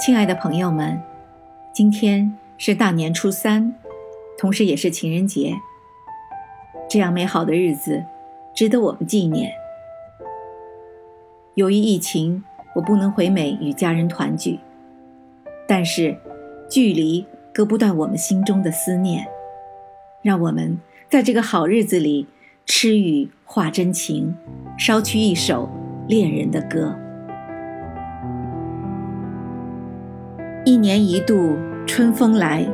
亲爱的朋友们，今天是大年初三，同时也是情人节。这样美好的日子，值得我们纪念。由于疫情，我不能回美与家人团聚，但是距离割不断我们心中的思念。让我们在这个好日子里，痴语话真情，捎去一首恋人的歌。一年一度春风来，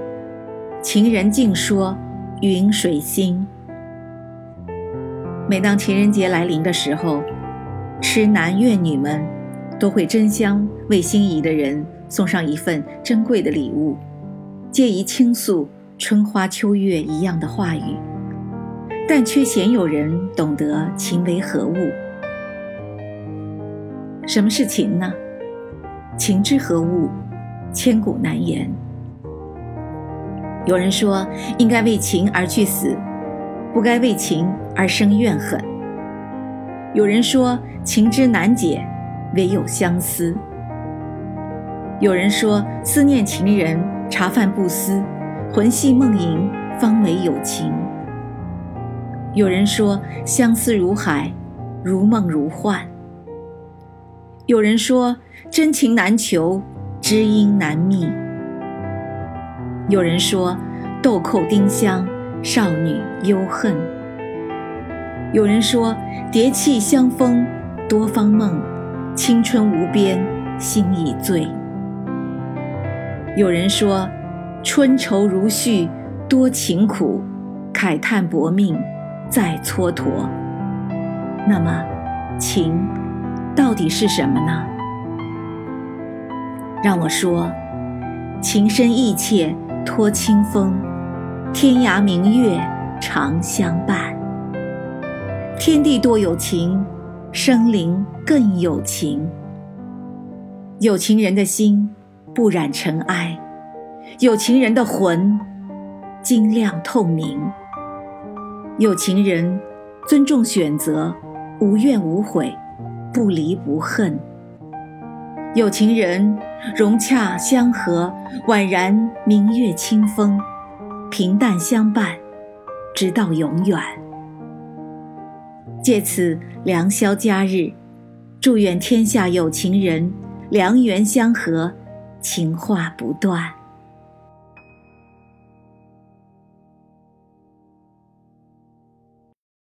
情人尽说云水心。每当情人节来临的时候，痴男怨女们都会争相为心仪的人送上一份珍贵的礼物，借以倾诉春花秋月一样的话语，但却鲜有人懂得情为何物。什么是情呢？情之何物？千古难言。有人说，应该为情而去死，不该为情而生怨恨。有人说，情之难解，唯有相思。有人说，思念情人，茶饭不思，魂系梦萦，方为有情。有人说，相思如海，如梦如幻。有人说，真情难求。知音难觅。有人说，豆蔻丁香，少女幽恨。有人说，蝶气香风，多方梦，青春无边，心已醉。有人说，春愁如絮，多情苦，慨叹薄命，再蹉跎。那么，情到底是什么呢？让我说，情深意切托清风，天涯明月长相伴。天地多有情，生灵更有情。有情人的心不染尘埃，有情人的魂晶亮透明。有情人尊重选择，无怨无悔，不离不恨。有情人融洽相和，宛然明月清风，平淡相伴，直到永远。借此良宵佳日，祝愿天下有情人良缘相合，情话不断。